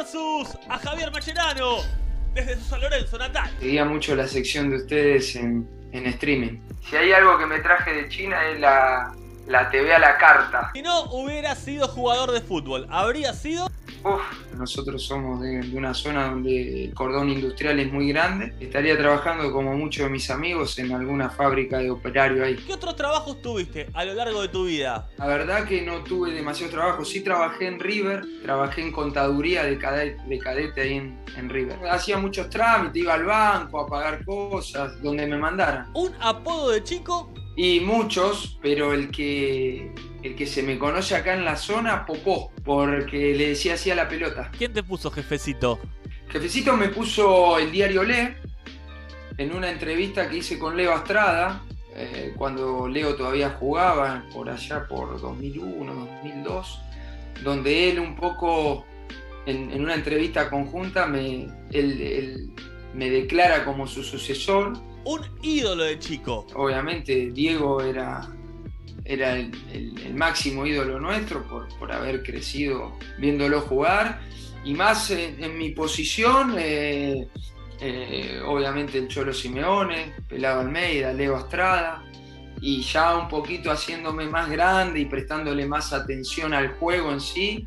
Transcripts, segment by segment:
versus a Javier Macherano desde su San Lorenzo natal. Seguía mucho la sección de ustedes en, en streaming. Si hay algo que me traje de China es la, la TV a la carta. Si no hubiera sido jugador de fútbol, habría sido Uf, nosotros somos de, de una zona donde el cordón industrial es muy grande. Estaría trabajando como muchos de mis amigos en alguna fábrica de operario ahí. ¿Qué otros trabajos tuviste a lo largo de tu vida? La verdad que no tuve demasiado trabajo. Sí trabajé en River, trabajé en contaduría de cadete, de cadete ahí en, en River. Hacía muchos trámites, iba al banco a pagar cosas, donde me mandaran. ¿Un apodo de chico? Y muchos, pero el que, el que se me conoce acá en la zona, Popó, porque le decía así a la pelota. ¿Quién te puso jefecito? Jefecito me puso el diario Le en una entrevista que hice con Leo Astrada, eh, cuando Leo todavía jugaba, por allá por 2001, 2002, donde él un poco, en, en una entrevista conjunta, me, él, él me declara como su sucesor. Un ídolo de chico. Obviamente Diego era, era el, máximo ídolo nuestro por, por haber crecido viéndolo jugar. Y más en, mi posición, eh, eh, obviamente el Cholo Simeone, Pelado Almeida, Leo Astrada. Y ya un poquito haciéndome más grande y prestándole más atención al juego en sí,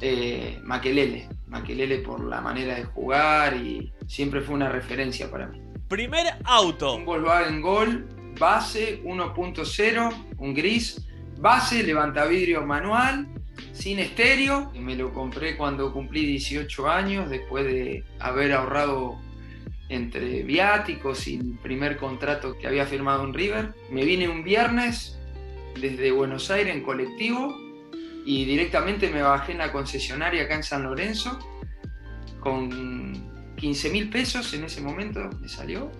eh, Maquelele. Maquelele por la manera de jugar y siempre fue una referencia para mí. Primer auto. Un Volkswagen Gol, base 1.0, un gris, base, levantavidrio manual, sin estéreo. Me lo compré cuando cumplí 18 años, después de haber ahorrado entre viáticos y el primer contrato que había firmado en River. Me vine un viernes desde Buenos Aires en colectivo y directamente me bajé en la concesionaria acá en San Lorenzo con 15 mil pesos en ese momento me salió.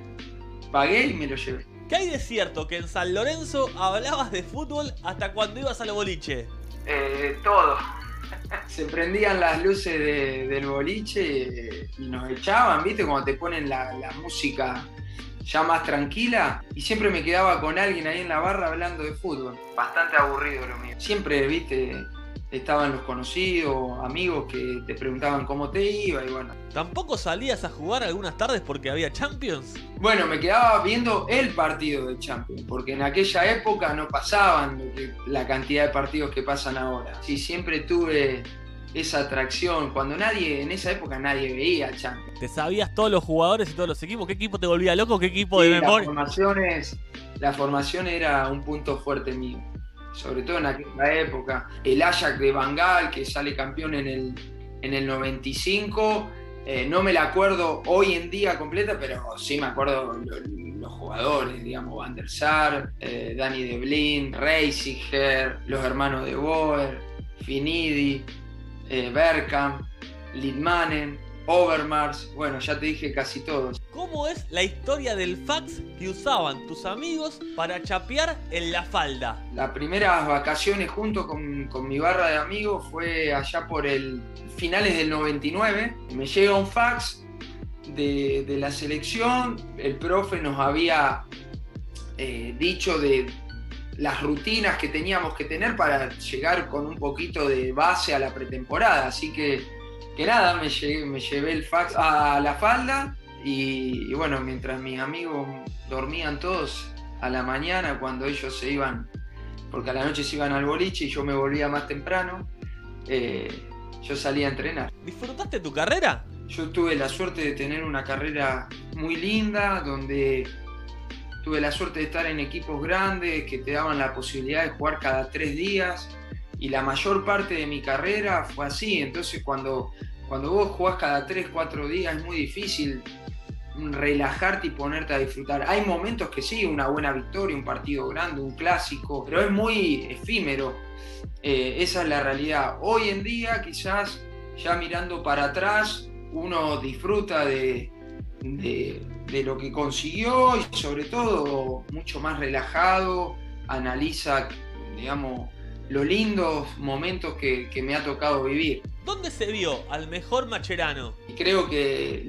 Pagué y me lo llevé. ¿Qué hay de cierto que en San Lorenzo hablabas de fútbol hasta cuando ibas al boliche? Eh, todo. Se prendían las luces de- del boliche y nos echaban, ¿viste? Cuando te ponen la, la música ya más tranquila. Y siempre me quedaba con alguien ahí en la barra hablando de fútbol. Bastante aburrido lo mío. Siempre, ¿viste? Estaban los conocidos, amigos que te preguntaban cómo te iba y bueno. ¿Tampoco salías a jugar algunas tardes porque había Champions? Bueno, me quedaba viendo el partido de Champions, porque en aquella época no pasaban la cantidad de partidos que pasan ahora. Sí, siempre tuve esa atracción, cuando nadie, en esa época nadie veía Champions. ¿Te sabías todos los jugadores y todos los equipos? ¿Qué equipo te volvía loco? ¿Qué equipo Sí, de las memoria? formaciones, la formación era un punto fuerte mío, sobre todo en aquella época. El Ajax de Bangal, que sale campeón en el, en el 95, eh, no me la acuerdo hoy en día completa, pero sí me acuerdo lo- los jugadores, digamos, Van der Sar, eh, Danny De Blin, Reisiger, los hermanos de Boer, Finidi, eh, Bergkamp, Lidmanen, Overmars, bueno, ya te dije casi todos. ¿Cómo es la historia del fax que usaban tus amigos para chapear en la falda? Las primeras vacaciones junto con, mi barra de amigos fue allá por finales del 99. Me llega un fax de, la selección. El profe nos había eh, dicho de las rutinas que teníamos que tener para llegar con un poquito de base a la pretemporada. Así que, que nada, me llevé el fax a la falda y, y bueno, mientras mis amigos dormían todos a la mañana, cuando ellos se iban, porque a la noche se iban al boliche y yo me volvía más temprano, eh, yo salía a entrenar. ¿Disfrutaste tu carrera? Yo tuve la suerte de tener una carrera muy linda, donde tuve la suerte de estar en equipos grandes que te daban la posibilidad de jugar cada tres días y la mayor parte de mi carrera fue así. Entonces cuando, cuando vos jugás cada tres, cuatro días es muy difícil relajarte y ponerte a disfrutar. Hay momentos que sí, una buena victoria, un partido grande, un clásico, pero es muy efímero. Eh, esa es la realidad. Hoy en día quizás ya mirando para atrás uno disfruta de, de, de lo que consiguió y sobre todo mucho más relajado, analiza, digamos, los lindos momentos que, que me ha tocado vivir. ¿Dónde se vio al mejor Macherano? Creo que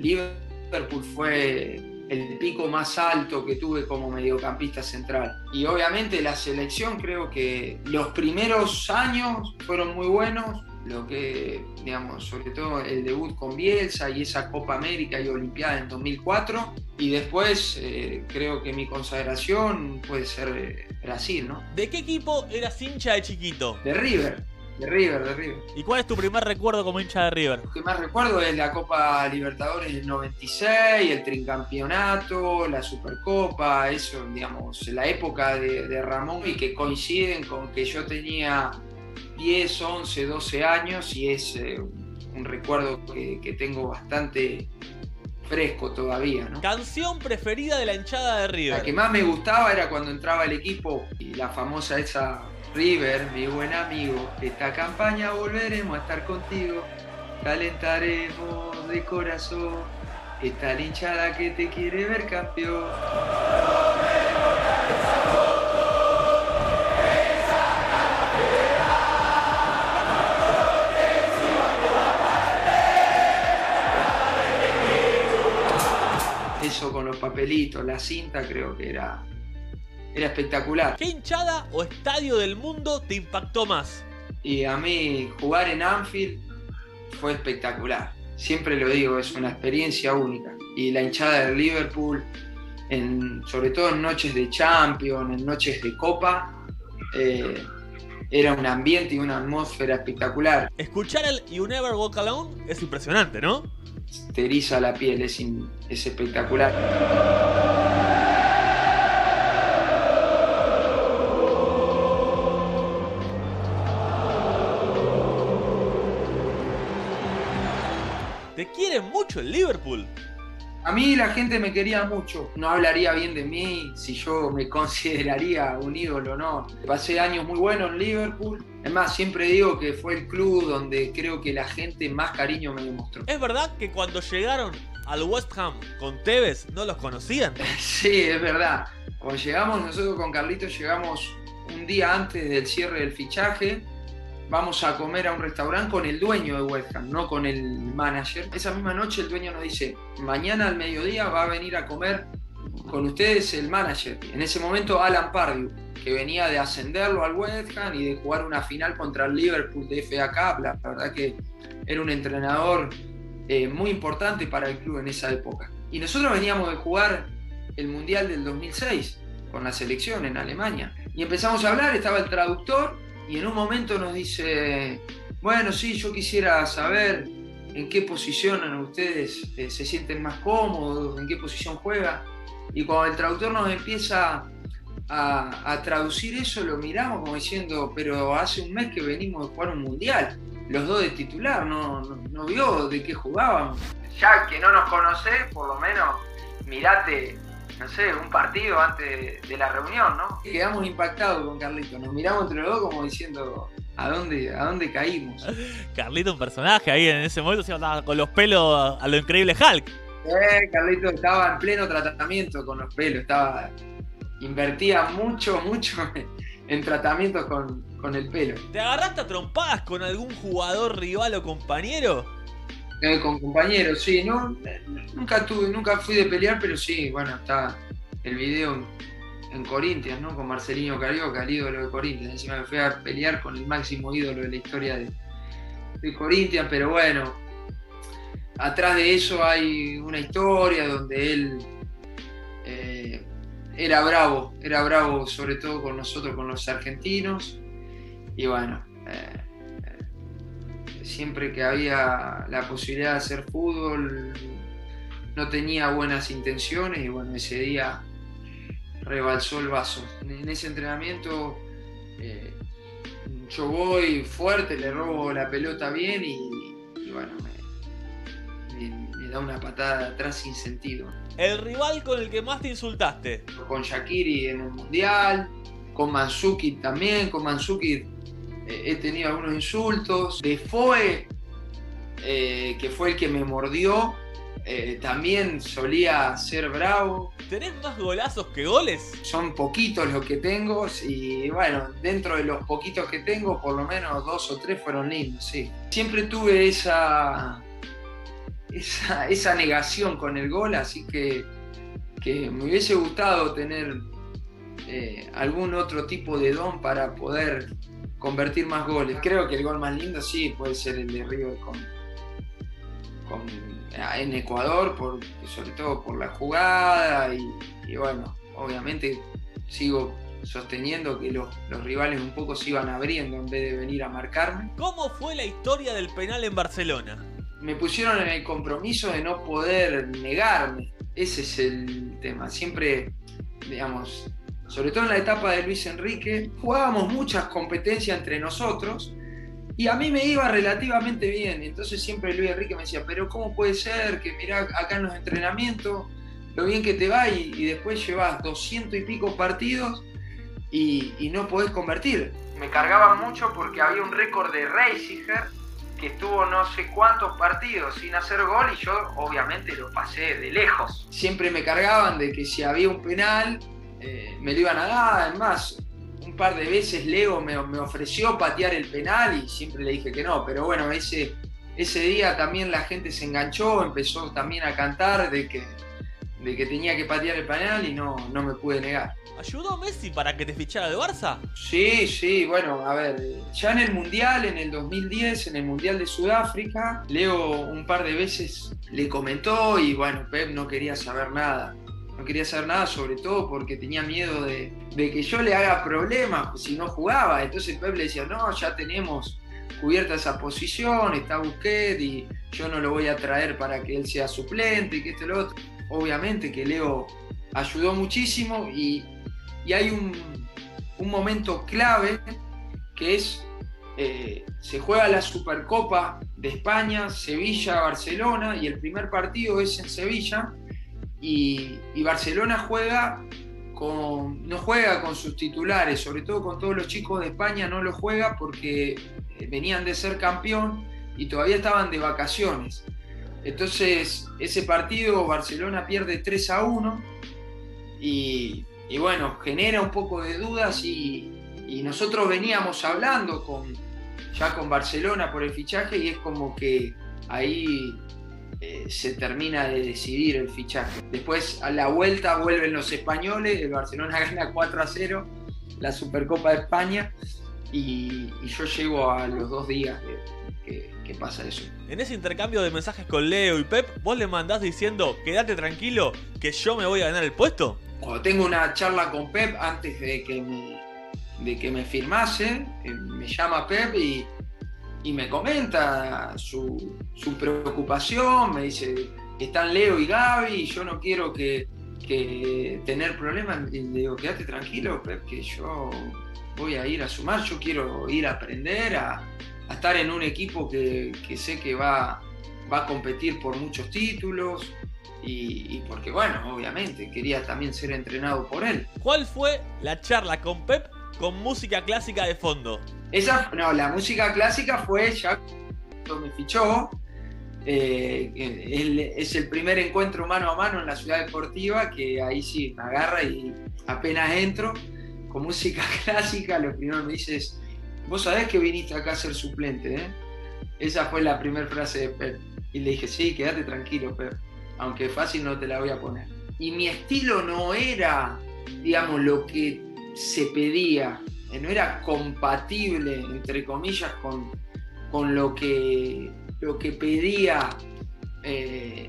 Liverpool fue el pico más alto que tuve como mediocampista central. Y obviamente la selección creo que los primeros años fueron muy buenos, lo que, digamos, sobre todo el debut con Bielsa y esa Copa América y Olimpiada en 2004. Y después eh, creo que mi consagración puede ser eh, Brasil, ¿no? ¿De qué equipo eras hincha de chiquito? De River. De River, de River. ¿Y cuál es tu primer recuerdo como hincha de River? Lo que más recuerdo es la Copa Libertadores del 96, el tricampeonato, la Supercopa, eso, digamos, la época de, de Ramón y que coinciden con que yo tenía 10, 11, 12 años y es eh, un recuerdo que, que, tengo bastante fresco todavía. ¿no? ¿Canción preferida de la hinchada de River? La que más me gustaba era cuando entraba el equipo y la famosa esa River, mi buen amigo, esta campaña volveremos a estar contigo, calentaremos de corazón, esta hinchada que te quiere ver campeón. Eso con los papelitos, la cinta creo que era, era espectacular. ¿Qué hinchada o estadio del mundo te impactó más? Y a mí jugar en Anfield fue espectacular. Siempre lo digo, es una experiencia única. Y la hinchada del Liverpool, en, sobre todo en noches de Champions, en noches de Copa, eh, era un ambiente y una atmósfera espectacular. Escuchar el You Never Walk Alone es impresionante, ¿no? Te eriza la piel, es, in, es espectacular. ¿Te quiere mucho el Liverpool? A mí la gente me quería mucho. No hablaría bien de mí si yo me consideraría un ídolo o no. Pasé años muy buenos en Liverpool. Es más, siempre digo que fue el club donde creo que la gente más cariño me demostró. ¿Es verdad que cuando llegaron al West Ham con Tevez no los conocían? Sí, es verdad. Cuando llegamos, nosotros con Carlitos llegamos un día antes del cierre del fichaje vamos a comer a un restaurante con el dueño de West Ham, no con el manager. Esa misma noche el dueño nos dice, mañana al mediodía va a venir a comer con ustedes el manager. En ese momento Alan Pardew, que venía de ascenderlo al West Ham y de jugar una final contra el Liverpool de FA Cup. La verdad que era un entrenador eh, muy importante para el club en esa época. Y nosotros veníamos de jugar el Mundial del 2006 con la selección en Alemania. Y empezamos a hablar, estaba el traductor y en un momento nos dice, bueno, sí, yo quisiera saber en qué posición ustedes eh, se sienten más cómodos, en qué posición juega. Y cuando el traductor nos empieza a, a, traducir eso, lo miramos como diciendo, pero hace un mes que venimos de jugar un mundial, los dos de titular, no, no, no vio de qué jugábamos. Ya que no nos conocés, por lo menos mirate no sé, un partido antes de la reunión, ¿no? Quedamos impactados con Carlito, nos miramos entre los dos como diciendo, ¿a dónde, a dónde caímos? Carlito, un personaje ahí en ese momento, se andaba con los pelos a lo increíble Hulk. Eh, Carlito estaba en pleno tratamiento con los pelos, estaba invertía mucho, mucho en tratamientos con, con el pelo. ¿Te agarraste a trompadas con algún jugador rival o compañero? Eh, con compañeros, sí, no, nunca tuve, nunca fui de pelear, pero sí, bueno, está el video en, Corinthians, ¿no? Con Marcelino Carioca, el ídolo de Corinthians. Encima me fui a pelear con el máximo ídolo de la historia de, de Corinthians, pero bueno, atrás de eso hay una historia donde él eh, era bravo, era bravo sobre todo con nosotros, con los argentinos, y bueno. Eh, siempre que había la posibilidad de hacer fútbol no tenía buenas intenciones y bueno, ese día rebalsó el vaso. En ese entrenamiento eh, yo voy fuerte, le robo la pelota bien y, y bueno, me, me, me, da una patada atrás sin sentido. ¿El rival con el que más te insultaste? Con Shakiri en el Mundial, con Manzuki también, con Manzuki he tenido algunos insultos. De Foe, eh, que fue el que me mordió, eh, también solía ser bravo. ¿Tenés más golazos que goles? Son poquitos los que tengo y bueno, dentro de los poquitos que tengo, por lo menos dos o tres fueron lindos, sí. Siempre tuve esa, esa, esa negación con el gol, así que, que me hubiese gustado tener eh, algún otro tipo de don para poder convertir más goles. Creo que el gol más lindo sí puede ser el de River con, en Ecuador, por, sobre todo por la jugada y, bueno, obviamente sigo sosteniendo que los, los, rivales un poco se iban abriendo en vez de venir a marcarme. ¿Cómo fue la historia del penal en Barcelona? Me pusieron en el compromiso de no poder negarme. Ese es el tema. Siempre, digamos, sobre todo en la etapa de Luis Enrique, jugábamos muchas competencias entre nosotros y a mí me iba relativamente bien. Entonces siempre Luis Enrique me decía, pero ¿cómo puede ser que mirá acá en los entrenamientos lo bien que te va y, después llevas 200 y pico partidos y, no podés convertir? Me cargaban mucho porque había un récord de Reisiger que estuvo no sé cuántos partidos sin hacer gol y yo obviamente lo pasé de lejos. Siempre me cargaban de que si había un penal eh, me lo iban a dar, además un par de veces Leo me, ofreció patear el penal y siempre le dije que no, pero bueno, ese, ese día también la gente se enganchó, empezó también a cantar de que, de que tenía que patear el penal y no, no me pude negar. ¿Ayudó Messi para que te fichara de Barça? Sí, sí, bueno, a ver, ya en el Mundial, en el 2010, en el Mundial de Sudáfrica, Leo un par de veces le comentó y bueno, Pep no quería saber nada no quería hacer nada, sobre todo porque tenía miedo de, que yo le haga problemas si no jugaba. Entonces Pep le decía, no, ya tenemos cubierta esa posición, está Busquets y yo no lo voy a traer para que él sea suplente y que esto y lo otro. Obviamente que Leo ayudó muchísimo y, hay un, momento clave que es, eh, se juega la Supercopa de España, Sevilla-Barcelona y el primer partido es en Sevilla y, Barcelona juega con, no juega con sus titulares, sobre todo con todos los chicos de España, no lo juega porque eh, venían de ser campeón y todavía estaban de vacaciones. Entonces, ese partido Barcelona pierde 3 a 1 y, bueno, genera un poco de dudas y, y, nosotros veníamos hablando con, ya con Barcelona por el fichaje y es como que ahí eh, se termina de decidir el fichaje. Después a la vuelta vuelven los españoles, el Barcelona gana 4 a 0 la Supercopa de España y, yo llego a los dos días que, pasa eso. En ese intercambio de mensajes con Leo y Pep, vos le mandás diciendo, quédate tranquilo, que yo me voy a ganar el puesto. Cuando tengo una charla con Pep antes de que me, de que me firmase, me llama Pep y y me comenta su, preocupación, me dice, están Leo y Gaby, y yo no quiero que, tener problemas. Y le digo, quédate tranquilo, Pep, que yo voy a ir a sumar, yo quiero ir a aprender, a, estar en un equipo que, sé que va, va a competir por muchos títulos. Y, y, porque, bueno, obviamente, quería también ser entrenado por él. ¿Cuál fue la charla con Pep con música clásica de fondo? Esa, no, la música clásica fue ya cuando me fichó. Eh, es el primer encuentro mano a mano en la ciudad deportiva que ahí sí me agarra y apenas entro con música clásica, lo primero me dice es, vos sabés que viniste acá a ser suplente, ¿eh? Esa fue la primera frase de Pep. Y le dije, sí, quédate tranquilo, Pep. Aunque fácil no te la voy a poner. Y mi estilo no era, digamos, lo que se pedía eh, no era compatible, entre comillas, con, con lo, que, lo que pedía eh,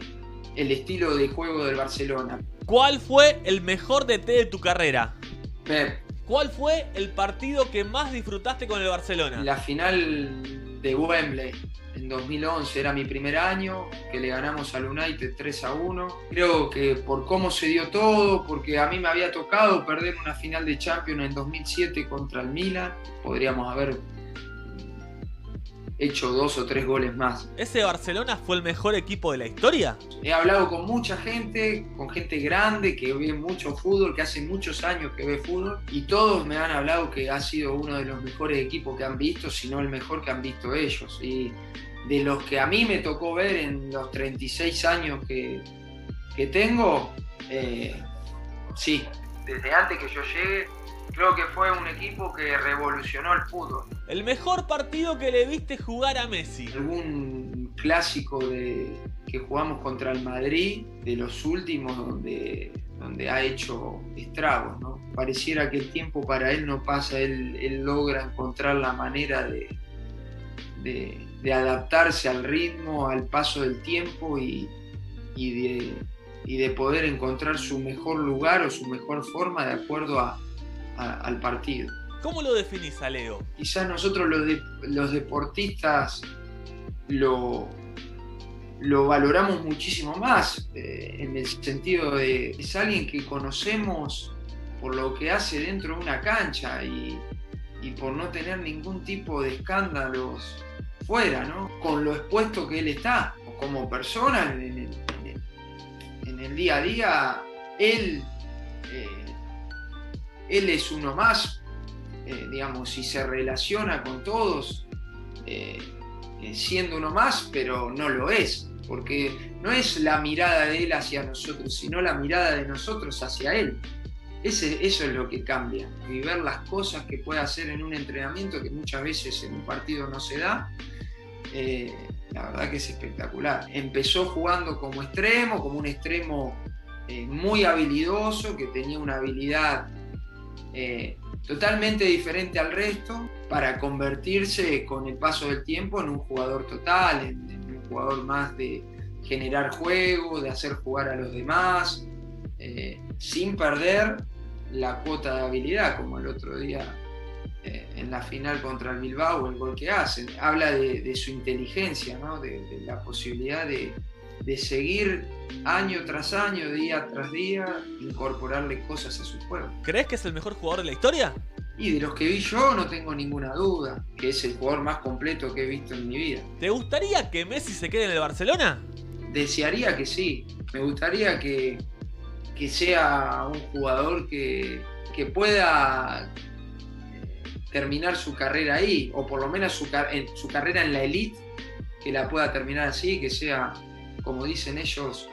el estilo de juego del Barcelona. ¿Cuál fue el mejor DT de tu carrera? Pep. ¿Cuál fue el partido que más disfrutaste con el Barcelona? La final de Wembley en 2011 era mi primer año, que le ganamos al United 3 a 1. Creo que por cómo se dio todo, porque a mí me había tocado perder una final de Champions en 2007 contra el Milan, podríamos haber hecho dos o tres goles más. ¿Ese Barcelona fue el mejor equipo de la historia? He hablado con mucha gente, con gente grande que ve mucho fútbol, que hace muchos años que ve fútbol, y todos me han hablado que ha sido uno de los mejores equipos que han visto, si no el mejor que han visto ellos. Y de los que a mí me tocó ver en los 36 años que, que tengo, eh, sí, desde antes que yo llegue Creo que fue un equipo que revolucionó el fútbol. El mejor partido que le viste jugar a Messi. Algún clásico de, que jugamos contra el Madrid, de los últimos, donde donde ha hecho estragos, ¿no? Pareciera que el tiempo para él no pasa, él, logra encontrar la manera de, de, adaptarse al ritmo, al paso del tiempo y, y, de, poder encontrar su mejor lugar o su mejor forma de acuerdo al partido. ¿Cómo lo definís a Leo? Quizás nosotros los, los deportistas lo, lo valoramos muchísimo más, eh, en el sentido de es alguien que conocemos por lo que hace dentro de una cancha y, por no tener ningún tipo de escándalos fuera, ¿no? Con lo expuesto que él está, como persona en el, día a día, él, eh, él es uno más, eh, digamos, y se relaciona con todos siendo uno más, pero no lo es porque no es la mirada de él hacia nosotros, sino la mirada de nosotros hacia él. Eso es lo que cambia, y ver las cosas que puede hacer en un entrenamiento que muchas veces en un partido no se da. Eh, la verdad que es espectacular. Empezó jugando como extremo, como un extremo eh, muy habilidoso, que tenía una habilidad eh, totalmente diferente al resto, para convertirse con el paso del tiempo en un jugador total, en, jugador más de generar juego, de hacer jugar a los demás, sin perder la cuota de habilidad, como el otro día eh, en la final contra el Bilbao, el gol que hacen. Habla de, su inteligencia, de, la posibilidad de, de, seguir año tras año, día tras día, incorporarle cosas a su juego. ¿Crees que es el mejor jugador de la historia? Y de los que vi yo no tengo ninguna duda que es el jugador más completo que he visto en mi vida. ¿Te gustaría que Messi se quede en el Barcelona? Desearía que sí. Me gustaría que, que sea un jugador que, que pueda terminar su carrera ahí, o por lo menos su, su carrera en la elite, que la pueda terminar así, que sea, como dicen ellos,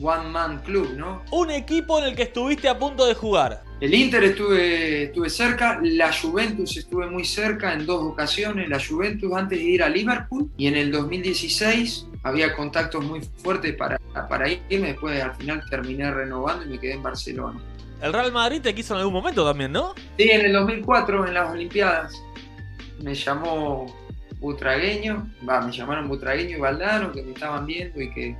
One Man Club, ¿no? Un equipo en el que estuviste a punto de jugar. El Inter estuve, estuve cerca, la Juventus estuve muy cerca en dos ocasiones, la Juventus antes de ir a Liverpool y en el 2016 había contactos muy fuertes para, para irme, después al final terminé renovando y me quedé en Barcelona. El Real Madrid te quiso en algún momento también, ¿no? Sí, en el 2004 en las Olimpiadas me llamó Butragueño, va, me llamaron Butragueño y Valdano que me estaban viendo y que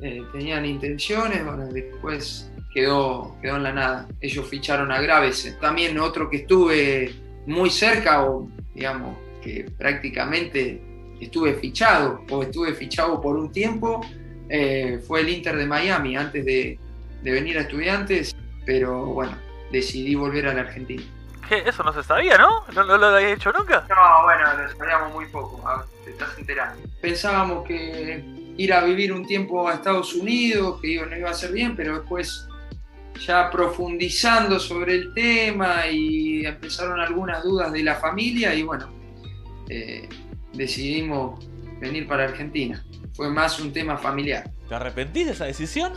eh, tenían intenciones, bueno, después quedó, quedó en la nada. Ellos ficharon a Gravese. También otro que estuve muy cerca, o digamos, que prácticamente estuve fichado, o estuve fichado por un tiempo, eh, fue el Inter de Miami antes de, venir a estudiantes, pero bueno, decidí volver a la Argentina. ¿Qué? Eso no se sabía, ¿no? ¿No, lo había hecho nunca? No, bueno, lo sabíamos muy poco, te estás enterando. Pensábamos que ir a vivir un tiempo a Estados Unidos, que no iba a ser bien, pero después ya profundizando sobre el tema y empezaron algunas dudas de la familia y bueno, eh, decidimos venir para Argentina. Fue más un tema familiar. ¿Te arrepentís de esa decisión?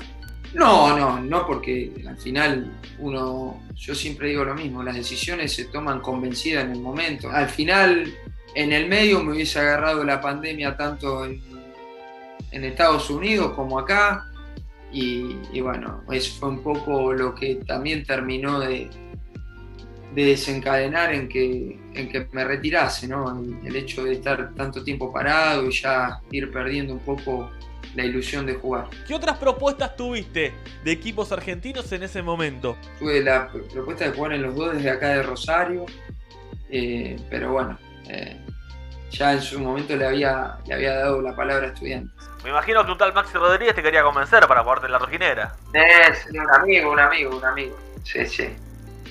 No, no, no, porque al final uno, yo siempre digo lo mismo, las decisiones se toman convencidas en el momento. Al final, en el medio me hubiese agarrado la pandemia tanto en, Estados Unidos como acá, y, bueno, eso fue un poco lo que también terminó de, desencadenar en que, en que me retirase, ¿no? El, hecho de estar tanto tiempo parado y ya ir perdiendo un poco la ilusión de jugar. ¿Qué otras propuestas tuviste de equipos argentinos en ese momento? Tuve la propuesta de jugar en los dos desde acá de Rosario, eh, pero bueno, eh, ya en su momento le había, le había dado la palabra a estudiantes. Me imagino que un tal Maxi Rodríguez te quería convencer para jugarte en la rojinera. Sí, un amigo, un amigo, un amigo. Sí, sí.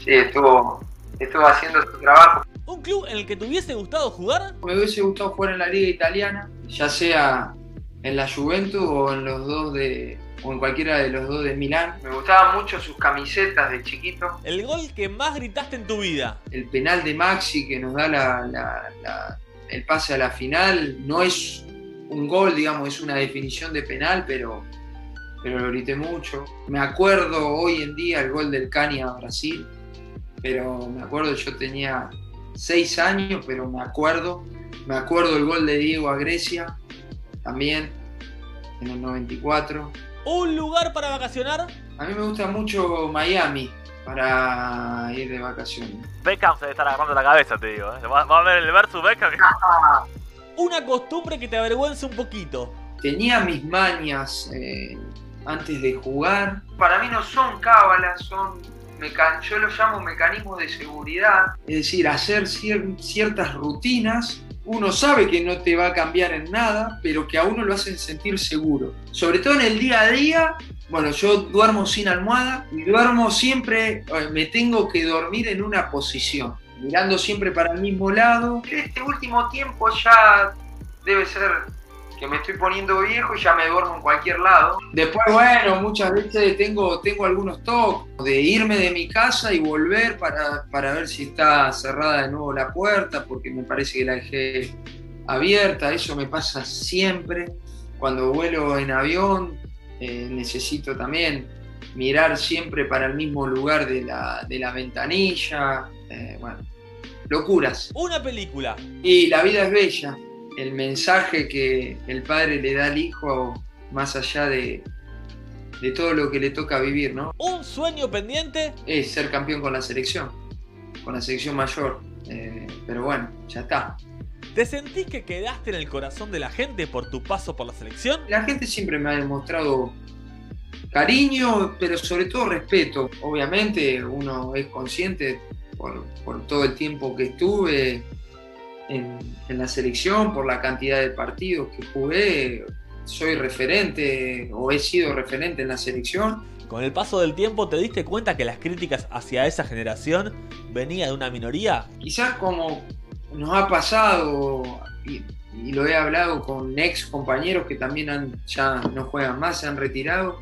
Sí, estuvo, estuvo haciendo su trabajo. ¿Un club en el que te hubiese gustado jugar? Me hubiese gustado jugar en la liga italiana, ya sea en la Juventus o en los dos de, o en cualquiera de los dos de Milán. Me gustaban mucho sus camisetas de chiquito. ¿El gol que más gritaste en tu vida? El penal de Maxi que nos da la, el pase a la final no es un gol, digamos, es una definición de penal, pero, pero lo grité mucho. Me acuerdo hoy en día el gol del Cani a Brasil, pero me acuerdo, yo tenía seis años, pero me acuerdo. Me acuerdo el gol de Diego a Grecia, también, en el 94. ¿Un lugar para vacacionar? A mí me gusta mucho Miami para ir de vacaciones. Beckham se debe estar agarrando la cabeza, te digo. ¿eh? Va, va a ver el versus Beckham. Una costumbre que te avergüenza un poquito. Tenía mis mañas eh, antes de jugar. Para mí no son cábalas, son yo lo llamo mecanismos de seguridad. Es decir, hacer cier- ciertas rutinas. Uno sabe que no te va a cambiar en nada, pero que a uno lo hacen sentir seguro. Sobre todo en el día a día. Bueno, yo duermo sin almohada y duermo siempre, eh, me tengo que dormir en una posición, mirando siempre para el mismo lado. Este último tiempo ya debe ser que me estoy poniendo viejo y ya me duermo en cualquier lado. Después, bueno, muchas veces tengo, tengo algunos toques de irme de mi casa y volver para, para ver si está cerrada de nuevo la puerta, porque me parece que la dejé abierta. Eso me pasa siempre. Cuando vuelo en avión, eh, necesito también mirar siempre para el mismo lugar de la, de la ventanilla. Eh, bueno, locuras. Una película. Y la vida es bella. El mensaje que el padre le da al hijo, más allá de, de todo lo que le toca vivir, ¿no? Un sueño pendiente. Es ser campeón con la selección, con la selección mayor. Eh, pero bueno, ya está. ¿Te sentís que quedaste en el corazón de la gente por tu paso por la selección? La gente siempre me ha demostrado cariño, pero sobre todo respeto. Obviamente uno es consciente por, por todo el tiempo que estuve en, en, la selección, por la cantidad de partidos que jugué, soy referente o he sido referente en la selección. Con el paso del tiempo te diste cuenta que las críticas hacia esa generación venía de una minoría. Quizás como nos ha pasado y, y lo he hablado con ex compañeros que también han, ya no juegan más, se han retirado.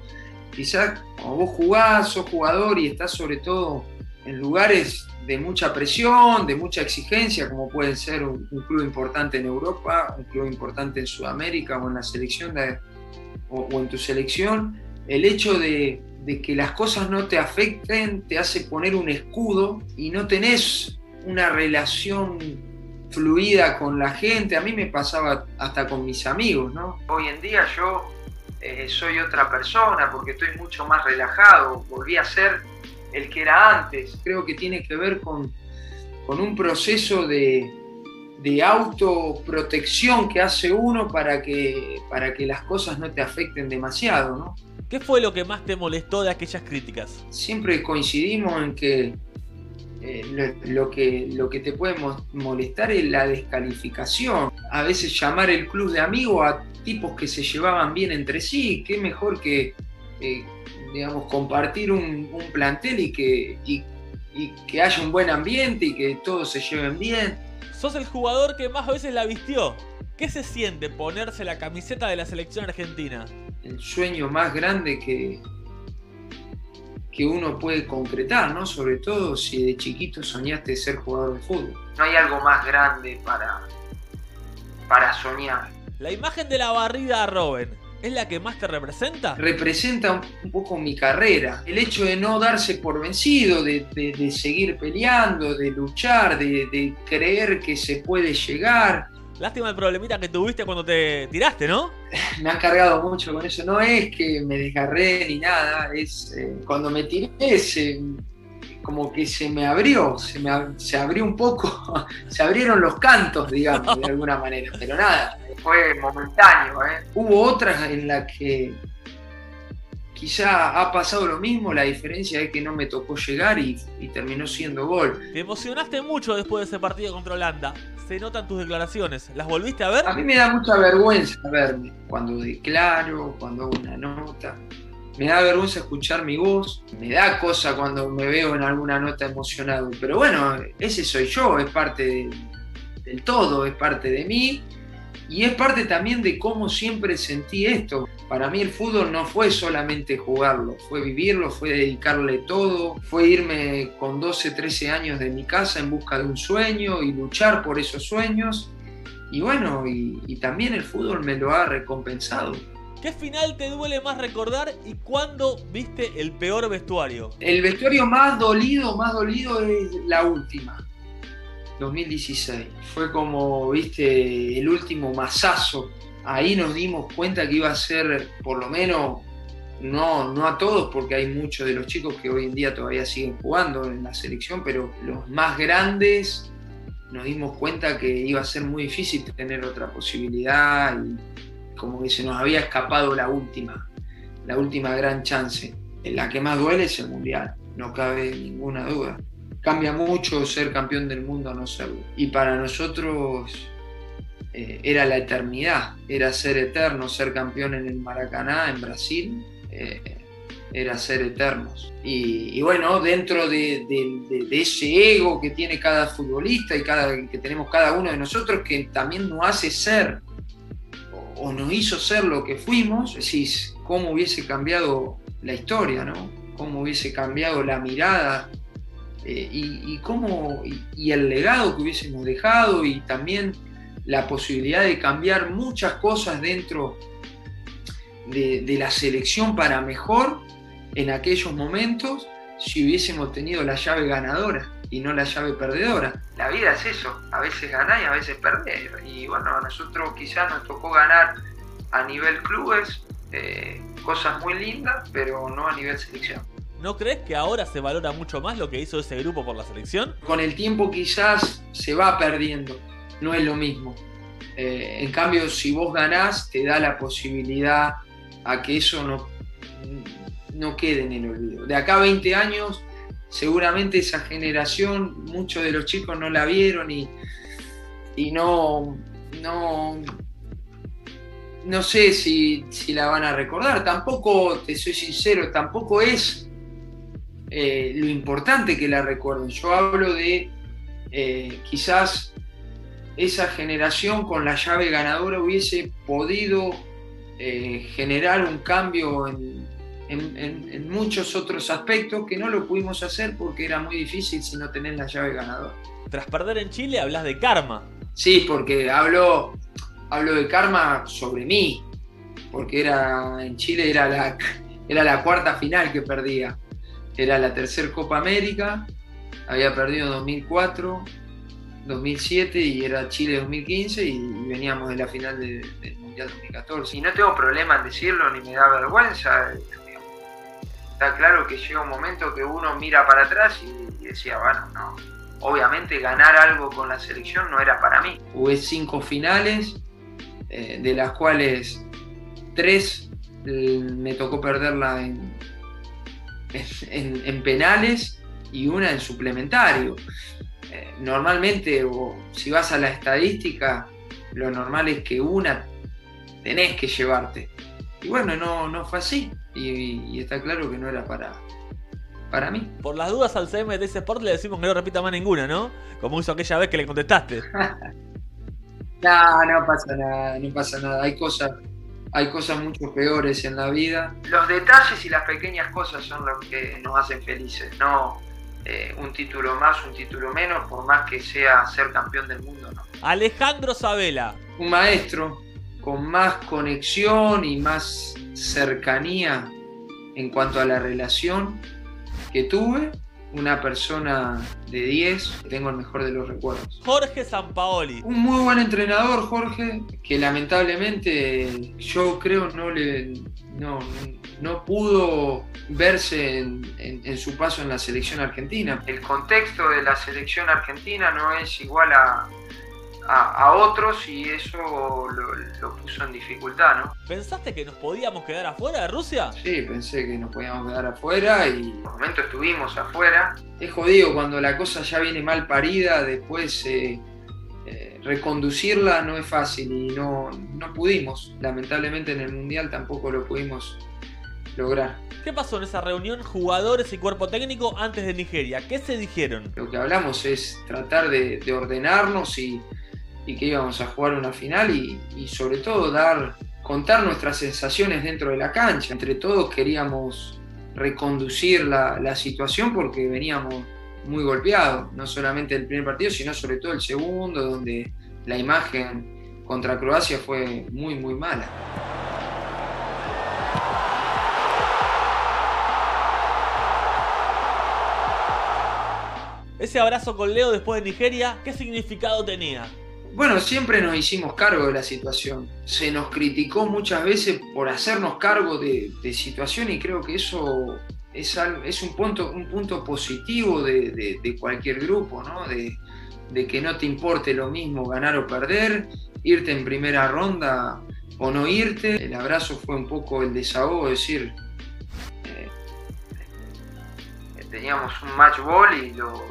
Quizás como vos jugás, sos jugador y estás sobre todo en lugares de mucha presión, de mucha exigencia, como puede ser un, club importante en Europa, un club importante en Sudamérica o en la selección o, en tu selección, el hecho de, de, que las cosas no te afecten te hace poner un escudo y no tenés una relación fluida con la gente. A mí me pasaba hasta con mis amigos, ¿no? Hoy en día yo eh, soy otra persona porque estoy mucho más relajado, volví a ser el que era antes. Creo que tiene que ver con, con un proceso de, de, autoprotección que hace uno para que, para que las cosas no te afecten demasiado. ¿no? ¿Qué fue lo que más te molestó de aquellas críticas? Siempre coincidimos en que, eh, lo, lo que lo que te puede molestar es la descalificación. A veces llamar el club de amigos a tipos que se llevaban bien entre sí, qué mejor que... Eh, digamos, compartir un, un plantel y que, y, y que haya un buen ambiente y que todos se lleven bien. Sos el jugador que más veces la vistió. ¿Qué se siente ponerse la camiseta de la selección argentina? El sueño más grande que, que uno puede concretar, ¿no? Sobre todo si de chiquito soñaste ser jugador de fútbol. No hay algo más grande para, para soñar. La imagen de la barrida a Robben, ¿Es la que más te representa? Representa un poco mi carrera. El hecho de no darse por vencido, de, de, de seguir peleando, de luchar, de, de, creer que se puede llegar. Lástima el problemita que tuviste cuando te tiraste, ¿no? Me han cargado mucho con eso. No es que me desgarré ni nada. Es eh, cuando me tiré, se, como que se me abrió, se, me, se abrió un poco, se abrieron los cantos, digamos, de alguna manera. Pero nada, fue momentáneo. ¿eh? Hubo otras en las que quizá ha pasado lo mismo, la diferencia es que no me tocó llegar y, y, terminó siendo gol. Te emocionaste mucho después de ese partido contra Holanda. Se notan tus declaraciones. ¿Las volviste a ver? A mí me da mucha vergüenza verme cuando declaro, cuando hago una nota. Me da vergüenza escuchar mi voz, me da cosa cuando me veo en alguna nota emocionado, pero bueno, ese soy yo, es parte de, del todo, es parte de mí y es parte también de cómo siempre sentí esto. Para mí el fútbol no fue solamente jugarlo, fue vivirlo, fue dedicarle todo, fue irme con 12, 13 años de mi casa en busca de un sueño y luchar por esos sueños. Y bueno, y, y también el fútbol me lo ha recompensado. ¿Qué final te duele más recordar y cuándo viste el peor vestuario? El vestuario más dolido, más dolido es la última. 2016. Fue como, viste, el último masazo. Ahí nos dimos cuenta que iba a ser por lo menos no, no a todos, porque hay muchos de los chicos que hoy en día todavía siguen jugando en la selección, pero los más grandes nos dimos cuenta que iba a ser muy difícil tener otra posibilidad como que se nos había escapado la última, la última gran chance. La que más duele es el Mundial, no cabe ninguna duda. Cambia mucho ser campeón del mundo a no serlo. Y para nosotros eh, era la eternidad, era ser eterno, ser campeón en el Maracaná, en Brasil, eh, era ser eternos. Y, bueno, dentro de, ese ego que tiene cada futbolista y cada, que tenemos cada uno de nosotros, que también nos hace ser o, nos hizo ser lo que fuimos, decís, cómo hubiese cambiado la historia, ¿no? Cómo hubiese cambiado la mirada eh, y, cómo, y, el legado que hubiésemos dejado y también la posibilidad de cambiar muchas cosas dentro de, la selección para mejor en aquellos momentos si hubiésemos tenido la llave ganadora y no la llave perdedora. La vida es eso, a veces ganar y a veces perder. Y bueno, a nosotros quizás nos tocó ganar a nivel clubes eh, cosas muy lindas, pero no a nivel selección. ¿No crees que ahora se valora mucho más lo que hizo ese grupo por la selección? Con el tiempo quizás se va perdiendo, no es lo mismo. Eh, en cambio, si vos ganás, te da la posibilidad a que eso no, no quede en el olvido. De acá a 20 años, seguramente esa generación, muchos de los chicos no la vieron y, y no, no, no sé si, la van a recordar. Tampoco, te soy sincero, tampoco es eh, lo importante que la recuerden. Yo hablo de eh, quizás esa generación con la llave ganadora hubiese podido eh, generar un cambio en, muchos otros aspectos que no lo pudimos hacer porque era muy difícil si no tenés la llave ganadora. Tras perder en Chile hablas de karma. Sí, porque hablo, hablo de karma sobre mí, porque era en Chile era la, era la cuarta final que perdía. Era la tercera Copa América, había perdido en 2004, 2007 y era Chile 2015 y, veníamos de la final de, del Mundial 2014. Y no tengo problema en decirlo ni me da vergüenza. Está claro que llega un momento que uno mira para atrás y, decía, bueno, no, obviamente ganar algo con la selección no era para mí. Jugué cinco finales, eh, de las cuales tres eh, me tocó perderla en, en penales y una en suplementario normalmente, o si vas a la estadística, lo normal es que una tenés que llevarte. Y bueno, no, no fue así. Y, está claro que no era para, para mí. Por las dudas al CM de ese Sport le decimos que no repita más ninguna, ¿no? Como hizo aquella vez que le contestaste. no, no pasa nada, no pasa nada. Hay cosas, hay cosas mucho peores en la vida. Los detalles y las pequeñas cosas son los que nos hacen felices, no eh, un título más, un título menos, por más que sea ser campeón del mundo. ¿no? Alejandro Sabela. Un maestro con más conexión y más cercanía en cuanto a la relación que tuve una persona de 10, tengo el mejor de los recuerdos. Jorge Sampaoli. Un muy buen entrenador, Jorge, que lamentablemente yo creo no le no, no pudo verse en, su paso en la selección argentina. El contexto de la selección argentina no es igual a, a, otros y eso lo, puso en dificultad, ¿no? ¿Pensaste que nos podíamos quedar afuera de Rusia? Sí, pensé que nos podíamos quedar afuera y un momento estuvimos afuera. Es jodido cuando la cosa ya viene mal parida, después eh, eh, reconducirla no es fácil y no, no pudimos. Lamentablemente en el Mundial tampoco lo pudimos lograr. ¿Qué pasó en esa reunión jugadores y cuerpo técnico antes de Nigeria? ¿Qué se dijeron? Lo que hablamos es tratar de ordenarnos y, y que íbamos a jugar una final y, sobre todo dar, contar nuestras sensaciones dentro de la cancha. Entre todos queríamos reconducir la, situación porque veníamos muy golpeados, no solamente el primer partido, sino sobre todo el segundo, donde la imagen contra Croacia fue muy, muy mala. Ese abrazo con Leo después de Nigeria, ¿qué significado tenía? Bueno, siempre nos hicimos cargo de la situación. Se nos criticó muchas veces por hacernos cargo de, de situación y creo que eso es, es un, punto, un punto positivo de, cualquier grupo, ¿no? De, que no te importe lo mismo ganar o perder, irte en primera ronda o no irte. El abrazo fue un poco el desahogo, decir, eh, teníamos un match ball y lo,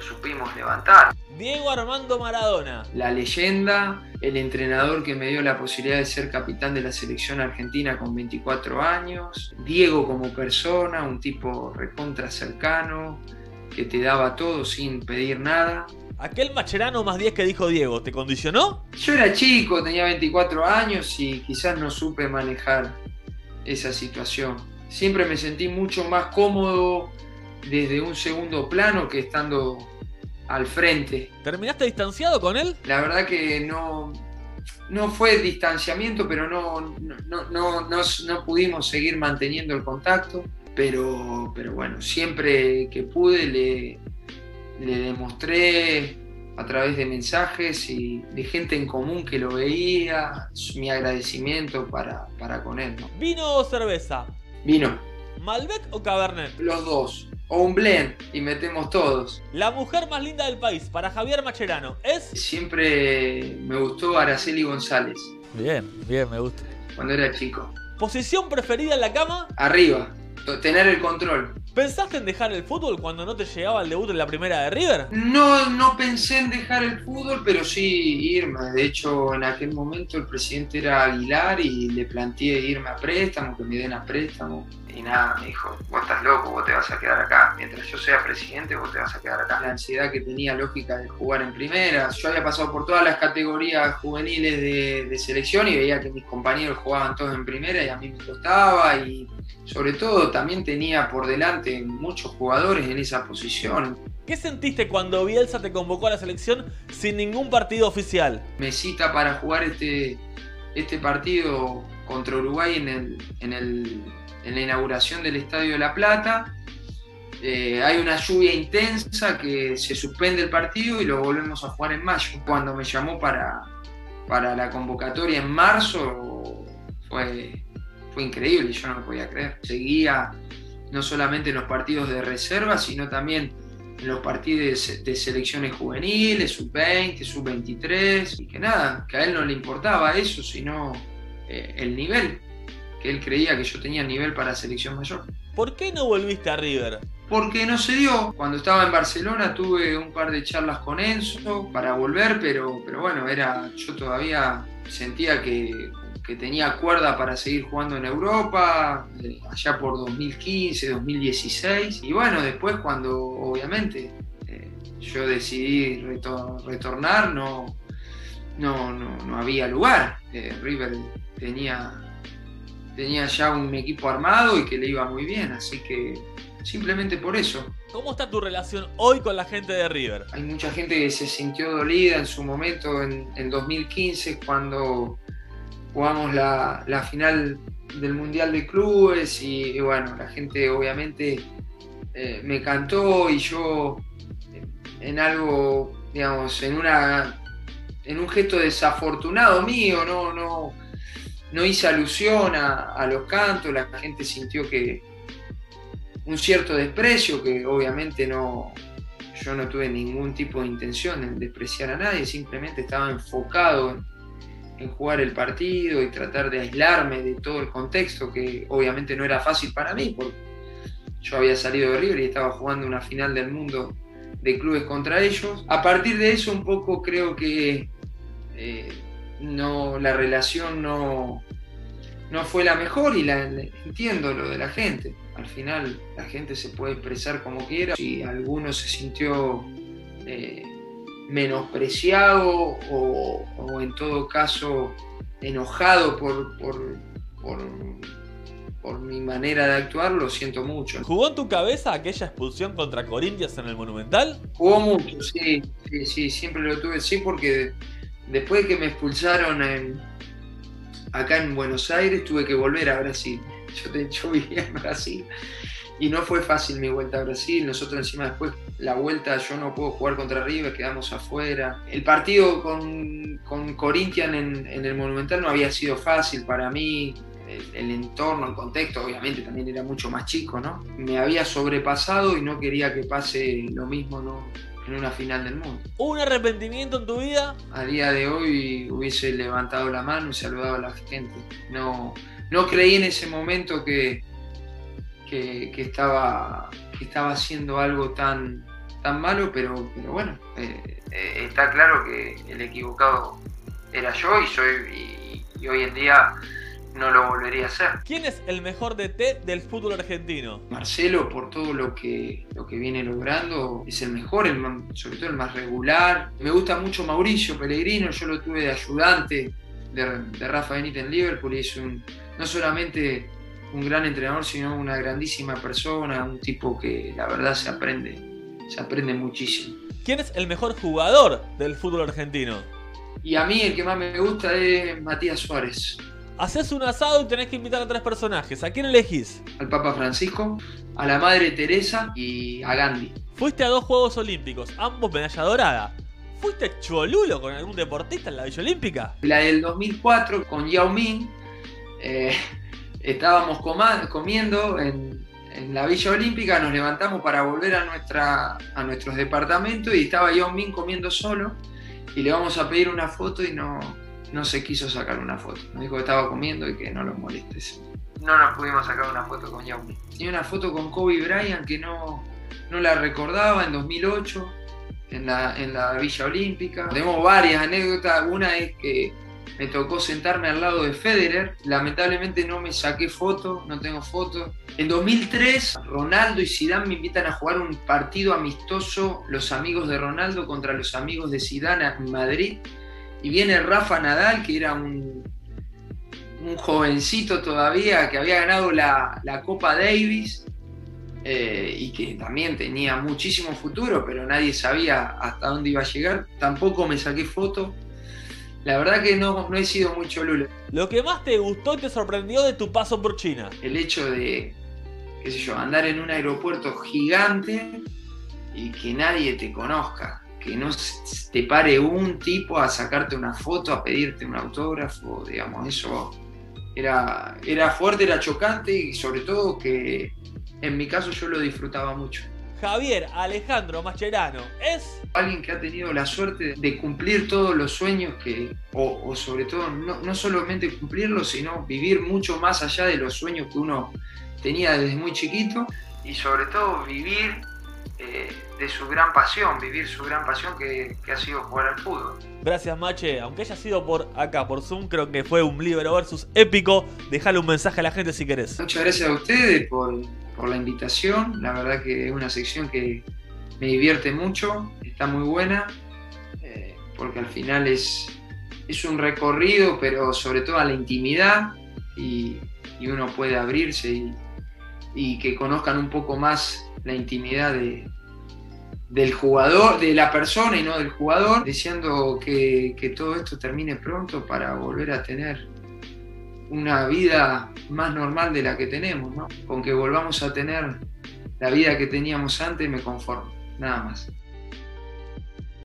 supimos levantar. Diego Armando Maradona. La leyenda, el entrenador que me dio la posibilidad de ser capitán de la selección argentina con 24 años. Diego como persona, un tipo recontra cercano, que te daba todo sin pedir nada. Aquel Macherano más 10 que dijo Diego, ¿te condicionó? Yo era chico, tenía 24 años y quizás no supe manejar esa situación. Siempre me sentí mucho más cómodo desde un segundo plano que estando al frente. ¿Terminaste distanciado con él? La verdad que no, no fue distanciamiento, pero no, no, no, no, pudimos seguir manteniendo el contacto. Pero, pero bueno, siempre que pude le, le demostré a través de mensajes y de gente en común que lo veía, mi agradecimiento para, para con él. ¿no? ¿Vino o cerveza? Vino. ¿Malbec o Cabernet? Los dos. O un blend y metemos todos. La mujer más linda del país para Javier Macherano es. Siempre me gustó Araceli González. Bien, bien, me gusta. Cuando era chico. ¿Posición preferida en la cama? Arriba tener el control. ¿Pensaste en dejar el fútbol cuando no te llegaba el debut en la primera de River? No, no pensé en dejar el fútbol, pero sí irme. De hecho, en aquel momento el presidente era Aguilar y le planteé irme a préstamo, que me den a préstamo. Y nada, me dijo, vos estás loco, vos te vas a quedar acá. Mientras yo sea presidente, vos te vas a quedar acá. La ansiedad que tenía lógica de jugar en primera. Yo había pasado por todas las categorías juveniles de, de selección y veía que mis compañeros jugaban todos en primera y a mí me costaba y sobre todo también tenía por delante muchos jugadores en esa posición. ¿Qué sentiste cuando Bielsa te convocó a la selección sin ningún partido oficial? Me cita para jugar este, este partido contra Uruguay en, el, en, el, en la inauguración del Estadio de La Plata. Eh, hay una lluvia intensa que se suspende el partido y lo volvemos a jugar en mayo. Cuando me llamó para, para la convocatoria en marzo fue fue increíble, yo no lo podía creer. Seguía no solamente en los partidos de reserva, sino también en los partidos de selecciones juveniles, sub-20, sub-23, y que nada, que a él no le importaba eso, sino eh, el nivel, que él creía que yo tenía nivel para selección mayor. ¿Por qué no volviste a River? Porque no se dio. Cuando estaba en Barcelona tuve un par de charlas con Enzo para volver, pero, pero bueno, era, yo todavía sentía que que tenía cuerda para seguir jugando en Europa, eh, allá por 2015, 2016. Y bueno, después cuando obviamente eh, yo decidí retornar, no, no, no, había lugar. Eh, River tenía, tenía ya un equipo armado y que le iba muy bien, así que simplemente por eso. ¿Cómo está tu relación hoy con la gente de River? Hay mucha gente que se sintió dolida en su momento en, en 2015 cuando jugamos la, la, final del Mundial de Clubes y, bueno, la gente obviamente eh, me cantó y yo en algo, digamos, en una en un gesto desafortunado mío, no, no, no hice alusión a, a los cantos, la gente sintió que un cierto desprecio que obviamente no, yo no tuve ningún tipo de intención en despreciar a nadie, simplemente estaba enfocado en, en jugar el partido y tratar de aislarme de todo el contexto, que obviamente no era fácil para mí, porque yo había salido de River y estaba jugando una final del mundo de clubes contra ellos. A partir de eso un poco creo que eh, no, la relación no, no fue la mejor y la, entiendo lo de la gente. Al final la gente se puede expresar como quiera. Si alguno se sintió eh, menospreciado o, o, en todo caso enojado por, por, por, por, mi manera de actuar, lo siento mucho. ¿Jugó en tu cabeza aquella expulsión contra Corinthians en el Monumental? Jugó mucho, sí, sí, sí siempre lo tuve, sí, porque después de que me expulsaron en, acá en Buenos Aires, tuve que volver a Brasil. Yo, hecho, vivía en Brasil y no fue fácil mi vuelta a Brasil. Nosotros encima después la vuelta yo no puedo jugar contra River, quedamos afuera. El partido con, con Corinthians en, en, el Monumental no había sido fácil para mí. El, el, entorno, el contexto, obviamente también era mucho más chico, ¿no? Me había sobrepasado y no quería que pase lo mismo, ¿no? En una final del mundo. ¿Un arrepentimiento en tu vida? A día de hoy hubiese levantado la mano y saludado a la gente. No, no creí en ese momento que, que, que estaba, que estaba haciendo algo tan, tan malo, pero, pero bueno, eh, eh, está claro que el equivocado era yo y soy y, y, hoy en día no lo volvería a hacer. ¿Quién es el mejor DT del fútbol argentino? Marcelo, por todo lo que, lo que viene logrando, es el mejor, el, sobre todo el más regular. Me gusta mucho Mauricio Pellegrino, yo lo tuve de ayudante de, de Rafa Benítez en Liverpool y es un, no solamente un gran entrenador, sino una grandísima persona, un tipo que la verdad se aprende, se aprende muchísimo. ¿Quién es el mejor jugador del fútbol argentino? Y a mí el que más me gusta es Matías Suárez. Haces un asado y tenés que invitar a tres personajes. ¿A quién elegís? Al Papa Francisco, a la Madre Teresa y a Gandhi. Fuiste a dos Juegos Olímpicos, ambos medalla dorada. ¿Fuiste cholulo con algún deportista en la Villa Olímpica? La del 2004 con Yao Ming. Eh, estábamos comiendo en, en, la Villa Olímpica, nos levantamos para volver a, nuestra, a nuestros departamentos y estaba Yao Ming comiendo solo y le vamos a pedir una foto y no, no se quiso sacar una foto. Nos dijo que estaba comiendo y que no lo molestes. No nos pudimos sacar una foto con Yao Ming. Tenía una foto con Kobe Bryant que no, no la recordaba en 2008 en la, en la Villa Olímpica. Tenemos varias anécdotas. Una es que me tocó sentarme al lado de Federer. Lamentablemente no me saqué foto, no tengo foto. En 2003, Ronaldo y Zidane me invitan a jugar un partido amistoso, los amigos de Ronaldo contra los amigos de Zidane en Madrid. Y viene Rafa Nadal, que era un, un jovencito todavía, que había ganado la, la Copa Davis. Eh, y que también tenía muchísimo futuro, pero nadie sabía hasta dónde iba a llegar. Tampoco me saqué foto. La verdad que no, no he sido muy cholulo. Lo que más te gustó y te sorprendió de tu paso por China. El hecho de, qué sé yo, andar en un aeropuerto gigante y que nadie te conozca. Que no te pare un tipo a sacarte una foto, a pedirte un autógrafo, digamos, eso era, era fuerte, era chocante y sobre todo que en mi caso yo lo disfrutaba mucho. Javier Alejandro Mascherano es alguien que ha tenido la suerte de cumplir todos los sueños que, o, sobre todo, no, no, solamente cumplirlos, sino vivir mucho más allá de los sueños que uno tenía desde muy chiquito y sobre todo vivir eh, de su gran pasión, vivir su gran pasión que, que, ha sido jugar al fútbol. Gracias Mache, aunque haya sido por acá, por Zoom, creo que fue un libro versus épico. Dejale un mensaje a la gente si querés. Muchas gracias a ustedes por, por la invitación. La verdad que es una sección que me divierte mucho, está muy buena, eh, porque al final es, es un recorrido, pero sobre todo a la intimidad y, y uno puede abrirse y, y, que conozcan un poco más la intimidad de, del jugador, de la persona y no del jugador, deseando que, que todo esto termine pronto para volver a tener una vida más normal de la que tenemos, ¿no? Con que volvamos a tener la vida que teníamos antes me conformo, nada más.